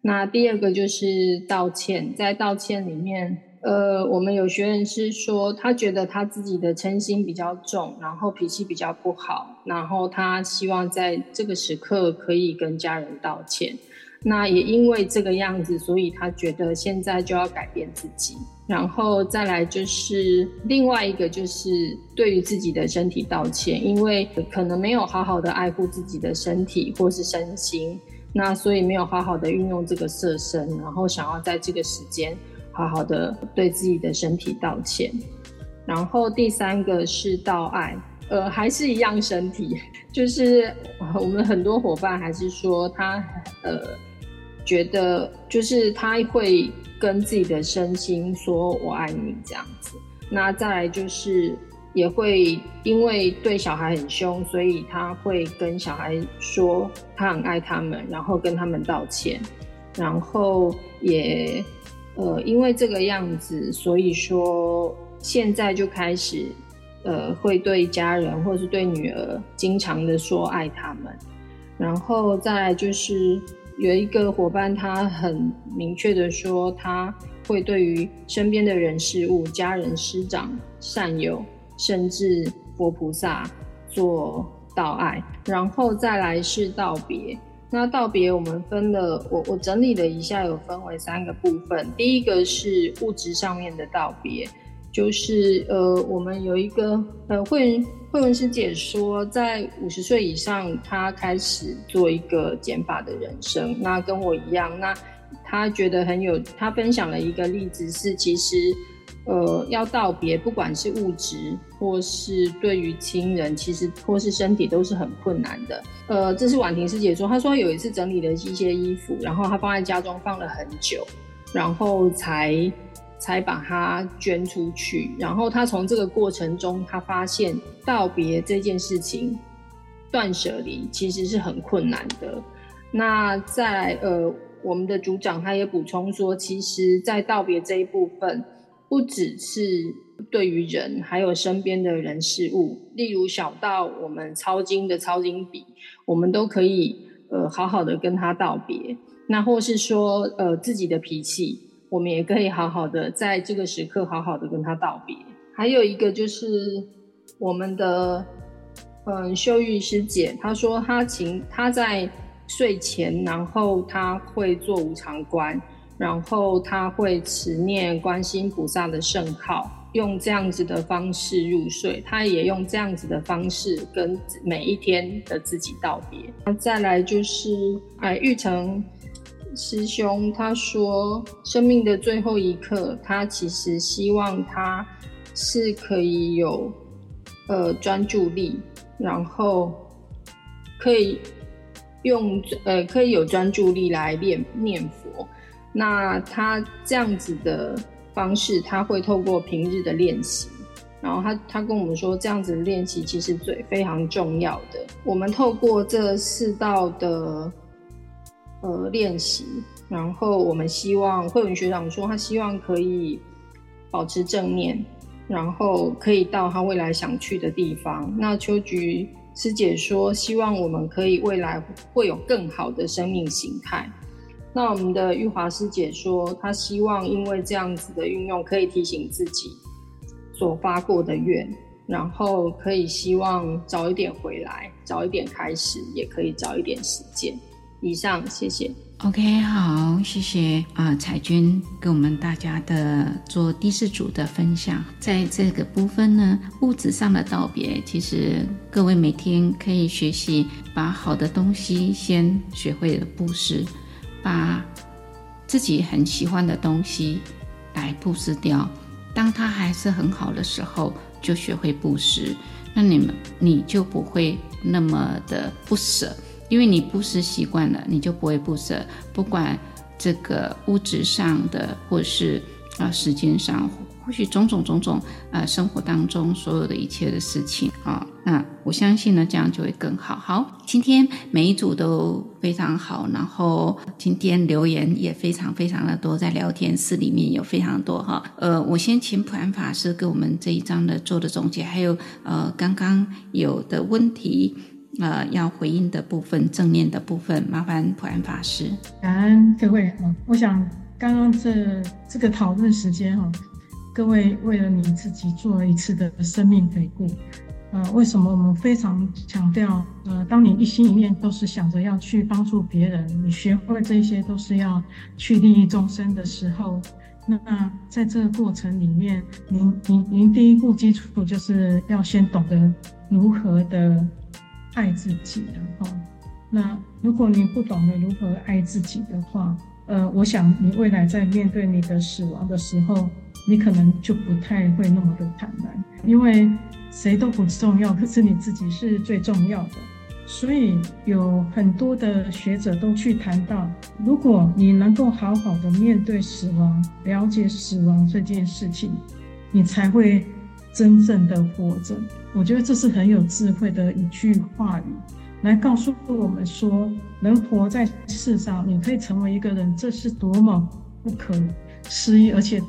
那第二个就是道歉，在道歉里面。呃，我们有学员是说，他觉得他自己的嗔心比较重，然后脾气比较不好，然后他希望在这个时刻可以跟家人道歉。那也因为这个样子，所以他觉得现在就要改变自己。然后再来就是另外一个，就是对于自己的身体道歉，因为可能没有好好的爱护自己的身体或是身心，那所以没有好好的运用这个色身，然后想要在这个时间。好好的对自己的身体道歉，然后第三个是道爱，呃，还是一样身体，就是我们很多伙伴还是说他呃觉得就是他会跟自己的身心说我爱你这样子，那再来就是也会因为对小孩很凶，所以他会跟小孩说他很爱他们，然后跟他们道歉，然后也。呃，因为这个样子，所以说现在就开始，呃，会对家人或者是对女儿经常的说爱他们，然后再来就是有一个伙伴，他很明确的说，他会对于身边的人事物、家人、师长、善友，甚至佛菩萨做道爱。然后再来是道别。那道别我们分了，我我整理了一下，有分为三个部分。第一个是物质上面的道别，就是呃，我们有一个呃慧文慧文师姐说，在五十岁以上，她开始做一个减法的人生。那跟我一样，那她觉得很有，她分享了一个例子是，其实。呃，要道别，不管是物质或是对于亲人，其实或是身体都是很困难的。呃，这是婉婷师姐说，她说有一次整理了一些衣服，然后她放在家中放了很久，然后才才把它捐出去。然后她从这个过程中，她发现道别这件事情，断舍离其实是很困难的。那在呃，我们的组长他也补充说，其实，在道别这一部分。不只是对于人，还有身边的人事物，例如小到我们抄经的抄经笔，我们都可以呃好好的跟他道别。那或是说呃自己的脾气，我们也可以好好的在这个时刻好好的跟他道别。还有一个就是我们的嗯秀玉师姐，她说她请她在睡前，然后她会做无常观。然后他会持念观世音菩萨的圣号，用这样子的方式入睡。他也用这样子的方式跟每一天的自己道别。那再来就是，哎，玉成师兄他说，生命的最后一刻，他其实希望他是可以有呃专注力，然后可以用呃可以有专注力来念念佛。那他这样子的方式，他会透过平日的练习，然后他他跟我们说，这样子的练习其实最非常重要的。我们透过这四道的呃练习，然后我们希望慧文学长说，他希望可以保持正念，然后可以到他未来想去的地方。那秋菊师姐说，希望我们可以未来会有更好的生命形态。那我们的玉华师姐说，她希望因为这样子的运用，可以提醒自己所发过的愿，然后可以希望早一点回来，早一点开始，也可以早一点实践。以上，谢谢。
OK，好，谢谢啊，彩君给我们大家的做第四组的分享。在这个部分呢，物质上的道别，其实各位每天可以学习，把好的东西先学会了布施。把自己很喜欢的东西来布施掉，当它还是很好的时候，就学会布施。那你们你就不会那么的不舍，因为你布施习惯了，你就不会不舍。不管这个物质上的，或是啊时间上。或许种种种种，呃，生活当中所有的一切的事情啊，那我相信呢，这样就会更好。好，今天每一组都非常好，然后今天留言也非常非常的多，在聊天室里面有非常多哈。呃，我先请普安法师给我们这一章的做的总结，还有呃刚刚有的问题，呃要回应的部分，正念的部分，麻烦普安法师。
感恩各位啊，我想刚刚这这个讨论时间哈。各位为了你自己做了一次的生命回顾，呃，为什么我们非常强调，呃，当你一心一念都是想着要去帮助别人，你学会这些都是要去利益众生的时候，那在这个过程里面，您您您第一步基础就是要先懂得如何的爱自己然后，那如果你不懂得如何爱自己的话，呃，我想你未来在面对你的死亡的时候。你可能就不太会那么的坦然，因为谁都不重要，可是你自己是最重要的。所以有很多的学者都去谈到，如果你能够好好的面对死亡，了解死亡这件事情，你才会真正的活着。我觉得这是很有智慧的一句话语，来告诉我们说，能活在世上，你可以成为一个人，这是多么不可思议，而且。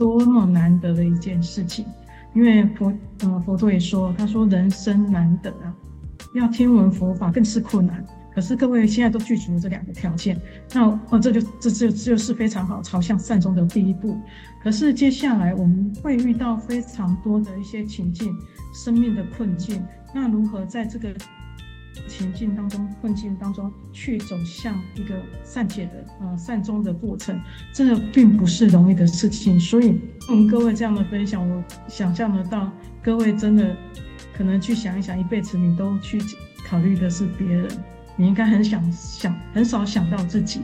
多么难得的一件事情，因为佛，呃，佛陀也说，他说人生难得啊，要听闻佛法更是困难。可是各位现在都具足这两个条件，那哦，这就这就这就是非常好朝向善终的第一步。可是接下来我们会遇到非常多的一些情境、生命的困境，那如何在这个情境当中、困境当中去走向一个善解的呃善终的过程，这个并不是容易的事情。所以，嗯，各位这样的分享，我想象得到，各位真的可能去想一想，一辈子你都去考虑的是别人。你应该很想想，很少想到自己。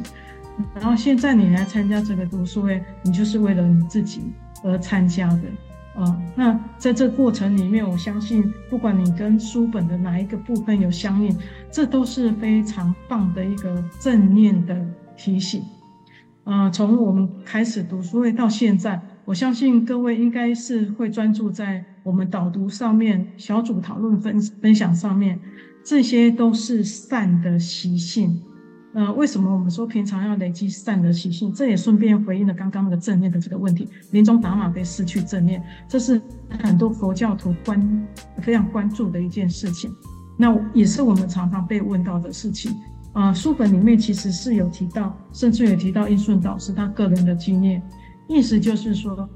然后现在你来参加这个读书会，你就是为了你自己而参加的啊。那在这过程里面，我相信不管你跟书本的哪一个部分有相应，这都是非常棒的一个正念的提醒。啊，从我们开始读书会到现在，我相信各位应该是会专注在我们导读上面、小组讨论分分享上面。这些都是善的习性，呃，为什么我们说平常要累积善的习性？这也顺便回应了刚刚那个正念的这个问题。临终打马被失去正念，这是很多佛教徒关非常关注的一件事情。那也是我们常常被问到的事情。啊、呃，书本里面其实是有提到，甚至有提到印顺导师他个人的经验，意思就是说，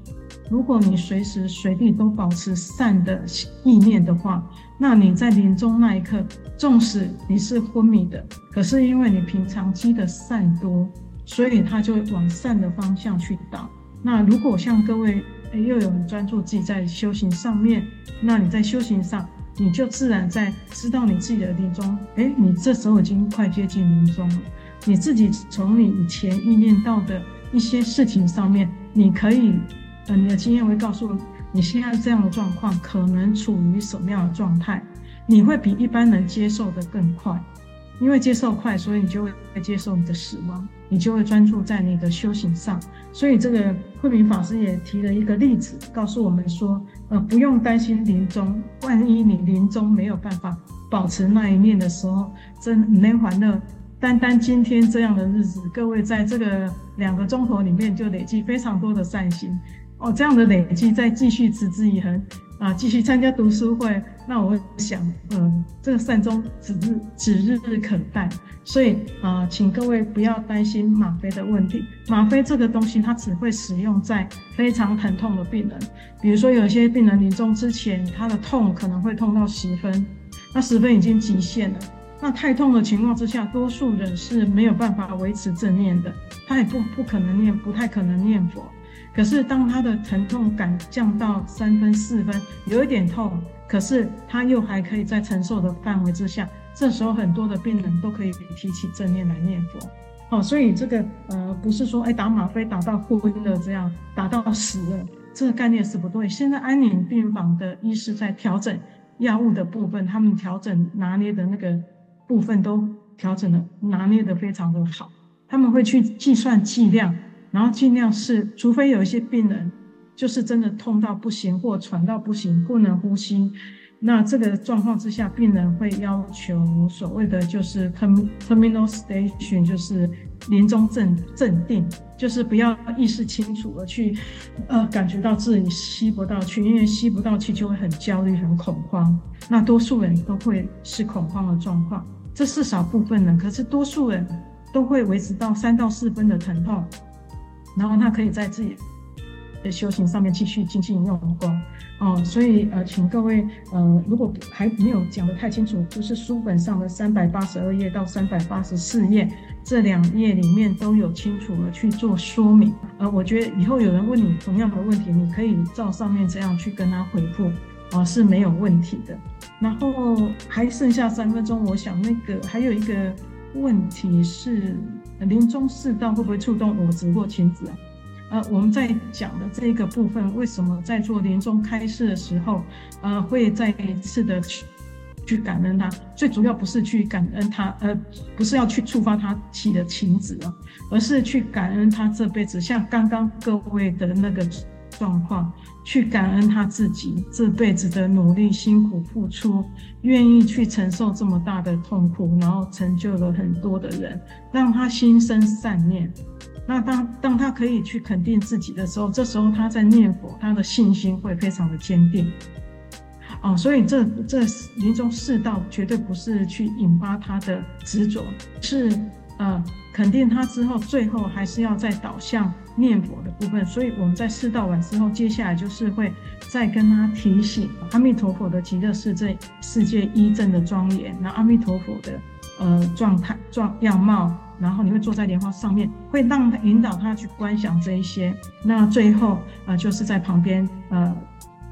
如果你随时随地都保持善的意念的话，那你在临终那一刻，纵使你是昏迷的，可是因为你平常积的善多，所以他就往善的方向去导。那如果像各位又有人专注自己在修行上面，那你在修行上，你就自然在知道你自己的临终，诶，你这时候已经快接近临终了。你自己从你以前意念到的一些事情上面，你可以。呃，你的经验会告诉你，你现在这样的状况可能处于什么样的状态，你会比一般人接受的更快，因为接受快，所以你就会接受你的死亡，你就会专注在你的修行上。所以这个慧明法师也提了一个例子，告诉我们说，呃，不用担心临终，万一你临终没有办法保持那一念的时候，真能欢乐。单单今天这样的日子，各位在这个两个钟头里面就累积非常多的善行。哦，这样的累积再继续持之以恒啊，继续参加读书会，那我想，嗯，这个善终指日指日可待。所以啊，请各位不要担心吗啡的问题。吗啡这个东西，它只会使用在非常疼痛的病人，比如说有些病人临终之前，他的痛可能会痛到十分，那十分已经极限了。那太痛的情况之下，多数人是没有办法维持正念的，他也不不可能念，不太可能念佛。可是，当他的疼痛感降到三分、四分，有一点痛，可是他又还可以在承受的范围之下，这时候很多的病人都可以提起正念来念佛。哦，所以这个呃，不是说哎打吗啡打到昏了这样，打到死了，这个概念是不对。现在安宁病房的医师在调整药物的部分，他们调整拿捏的那个部分都调整的拿捏的非常的好，他们会去计算剂量。然后尽量是，除非有一些病人就是真的痛到不行或喘到不行，不能呼吸，那这个状况之下，病人会要求所谓的就是 terminal station，就是临终镇镇定，就是不要意识清楚而去，呃，感觉到自己吸不到气，因为吸不到气就会很焦虑、很恐慌。那多数人都会是恐慌的状况，这是少部分人，可是多数人都会维持到三到四分的疼痛。然后他可以在自己的修行上面继续精进用功哦，所以呃，请各位呃，如果还没有讲得太清楚，就是书本上的三百八十二页到三百八十四页这两页里面都有清楚的去做说明。呃，我觉得以后有人问你同样的问题，你可以照上面这样去跟他回复啊，是没有问题的。然后还剩下三分钟，我想那个还有一个问题是。临终世道会不会触动我执或亲子啊？呃，我们在讲的这一个部分，为什么在做临终开示的时候，呃，会再一次的去去感恩他？最主要不是去感恩他，呃，不是要去触发他起的情子啊，而是去感恩他这辈子，像刚刚各位的那个状况。去感恩他自己这辈子的努力、辛苦付出，愿意去承受这么大的痛苦，然后成就了很多的人，让他心生善念。那当当他可以去肯定自己的时候，这时候他在念佛，他的信心会非常的坚定。哦，所以这这临终四道绝对不是去引发他的执着，是呃肯定他之后，最后还是要再导向念佛的部分。所以我们在四道完之后，接下来就是会再跟他提醒阿弥陀佛的极乐世界世界一正的庄严，那阿弥陀佛的呃状态状样貌，然后你会坐在莲花上面，会让他引导他去观想这一些。那最后呃就是在旁边呃。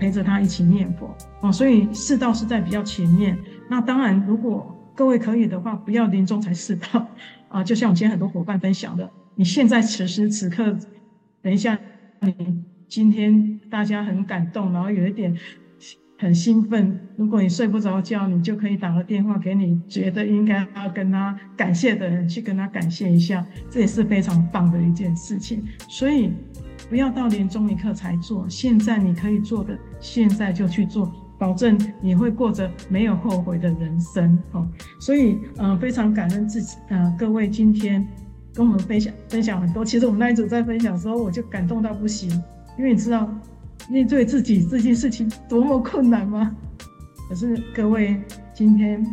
陪着他一起念佛哦，所以四道是在比较前面。那当然，如果各位可以的话，不要临终才四道啊。就像我今天很多伙伴分享的，你现在此时此刻，等一下，你今天大家很感动，然后有一点很兴奋。如果你睡不着觉，你就可以打个电话给你觉得应该要跟他感谢的人，去跟他感谢一下，这也是非常棒的一件事情。所以。不要到临终一刻才做，现在你可以做的，现在就去做，保证你会过着没有后悔的人生哦。所以，呃，非常感恩自己，呃，各位今天跟我们分享分享很多。其实我们那一组在分享的时候，我就感动到不行，因为你知道面对自己这件事情多么困难吗？可是各位今天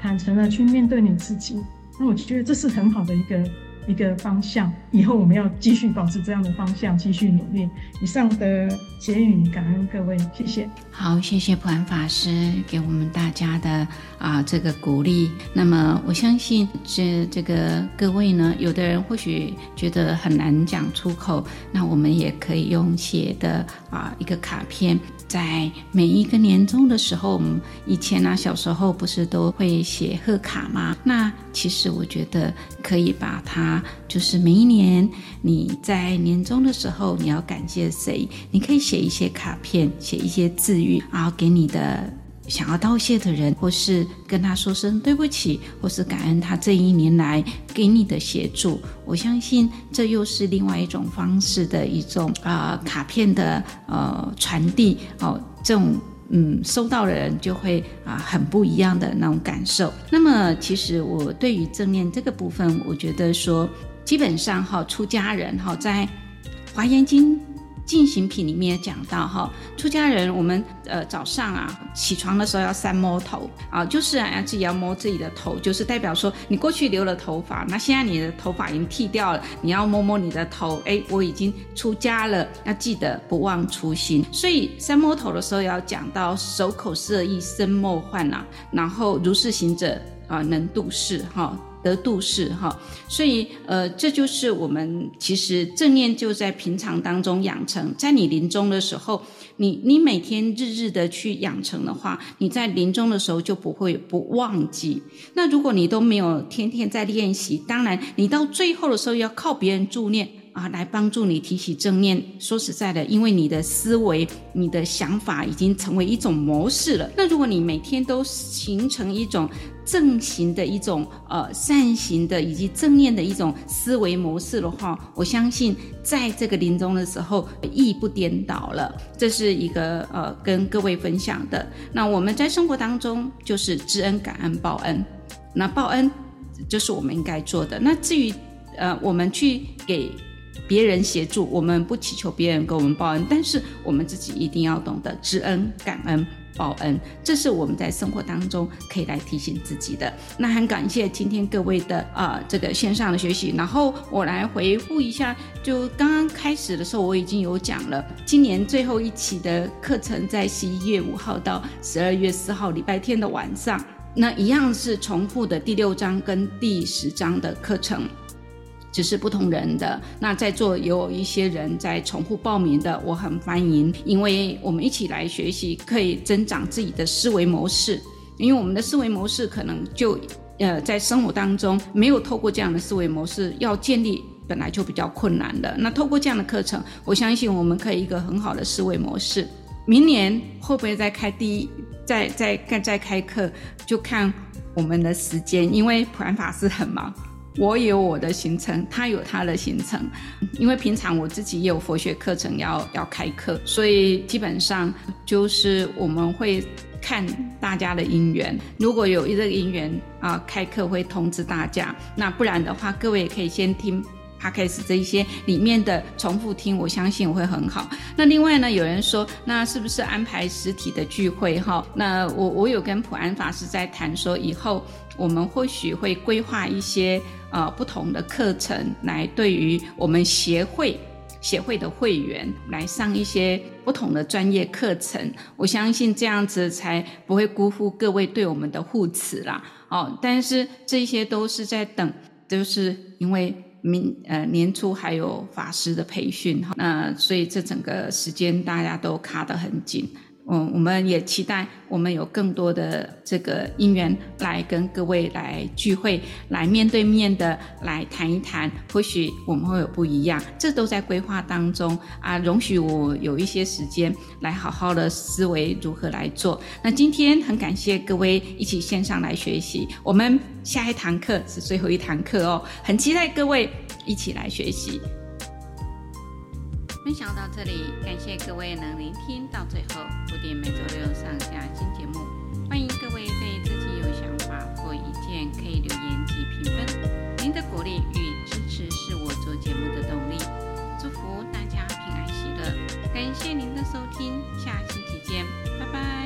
坦诚的去面对你自己，那我觉得这是很好的一个。一个方向，以后我们要继续保持这样的方向，继续努力。以上的结语，感恩各位，谢谢。
好，谢谢普安法师给我们大家的啊、这个鼓励。那么我相信这这个各位呢，有的人或许觉得很难讲出口，那我们也可以用写的啊、一个卡片。在每一个年终的时候，我们以前呢、啊，小时候不是都会写贺卡吗？那其实我觉得可以把它，就是每一年你在年终的时候，你要感谢谁？你可以写一些卡片，写一些字语，然后给你的。想要道谢的人，或是跟他说声对不起，或是感恩他这一年来给你的协助，我相信这又是另外一种方式的一种啊、卡片的呃传递哦，这种嗯收到的人就会啊、很不一样的那种感受。那么其实我对于正念这个部分，我觉得说基本上哈出家人哈在华严经。进行品里面也讲到哈，出家人我们呃早上啊起床的时候要三摸头啊，就是啊自己要摸自己的头，就是代表说你过去留了头发，那现在你的头发已经剃掉了，你要摸摸你的头，哎，我已经出家了，要记得不忘初心。所以三摸头的时候要讲到手口色意身梦幻呐，然后如是行者啊能度世哈。得度世哈，所以呃，这就是我们其实正念就在平常当中养成，在你临终的时候，你你每天日日的去养成的话，你在临终的时候就不会不忘记。那如果你都没有天天在练习，当然你到最后的时候要靠别人助念。啊，来帮助你提起正念。说实在的，因为你的思维、你的想法已经成为一种模式了。那如果你每天都形成一种正行的一种呃善行的以及正念的一种思维模式的话，我相信在这个临终的时候亦不颠倒了。这是一个呃跟各位分享的。那我们在生活当中就是知恩、感恩、报恩。那报恩就是我们应该做的。那至于呃我们去给。别人协助我们，不祈求别人给我们报恩，但是我们自己一定要懂得知恩、感恩、报恩，这是我们在生活当中可以来提醒自己的。那很感谢今天各位的啊、这个线上的学习，然后我来回复一下，就刚刚开始的时候我已经有讲了，今年最后一期的课程在十一月五号到十二月四号礼拜天的晚上，那一样是重复的第六章跟第十章的课程。只是不同人的，那在座有一些人在重复报名的，我很欢迎，因为我们一起来学习，可以增长自己的思维模式。因为我们的思维模式可能就呃在生活当中没有透过这样的思维模式，要建立本来就比较困难的。那透过这样的课程，我相信我们可以一个很好的思维模式。明年会不会再开第一，再再再再开课，就看我们的时间，因为普安法师很忙。我有我的行程，他有他的行程，因为平常我自己也有佛学课程要要开课，所以基本上就是我们会看大家的因缘，如果有一个因缘啊，开课会通知大家，那不然的话，各位也可以先听 Podcast 这一些里面的重复听，我相信会很好。那另外呢，有人说，那是不是安排实体的聚会？哈，那我我有跟普安法师在谈说，以后我们或许会规划一些呃不同的课程，来对于我们协会。协会的会员来上一些不同的专业课程，我相信这样子才不会辜负各位对我们的护持啦。哦，但是这些都是在等，就是因为明呃年初还有法师的培训哈，那所以这整个时间大家都卡得很紧。嗯，我们也期待我们有更多的这个因缘来跟各位来聚会，来面对面的来谈一谈，或许我们会有不一样，这都在规划当中啊。容许我有一些时间来好好的思维如何来做。那今天很感谢各位一起线上来学习，我们下一堂课是最后一堂课哦，很期待各位一起来学习。分享到这里，感谢各位能聆听到最后。不定每周六上下新节目，欢迎各位对自己有想法或意见可以留言及评分。您的鼓励与支持是我做节目的动力。祝福大家平安喜乐，感谢您的收听，下期见，拜拜。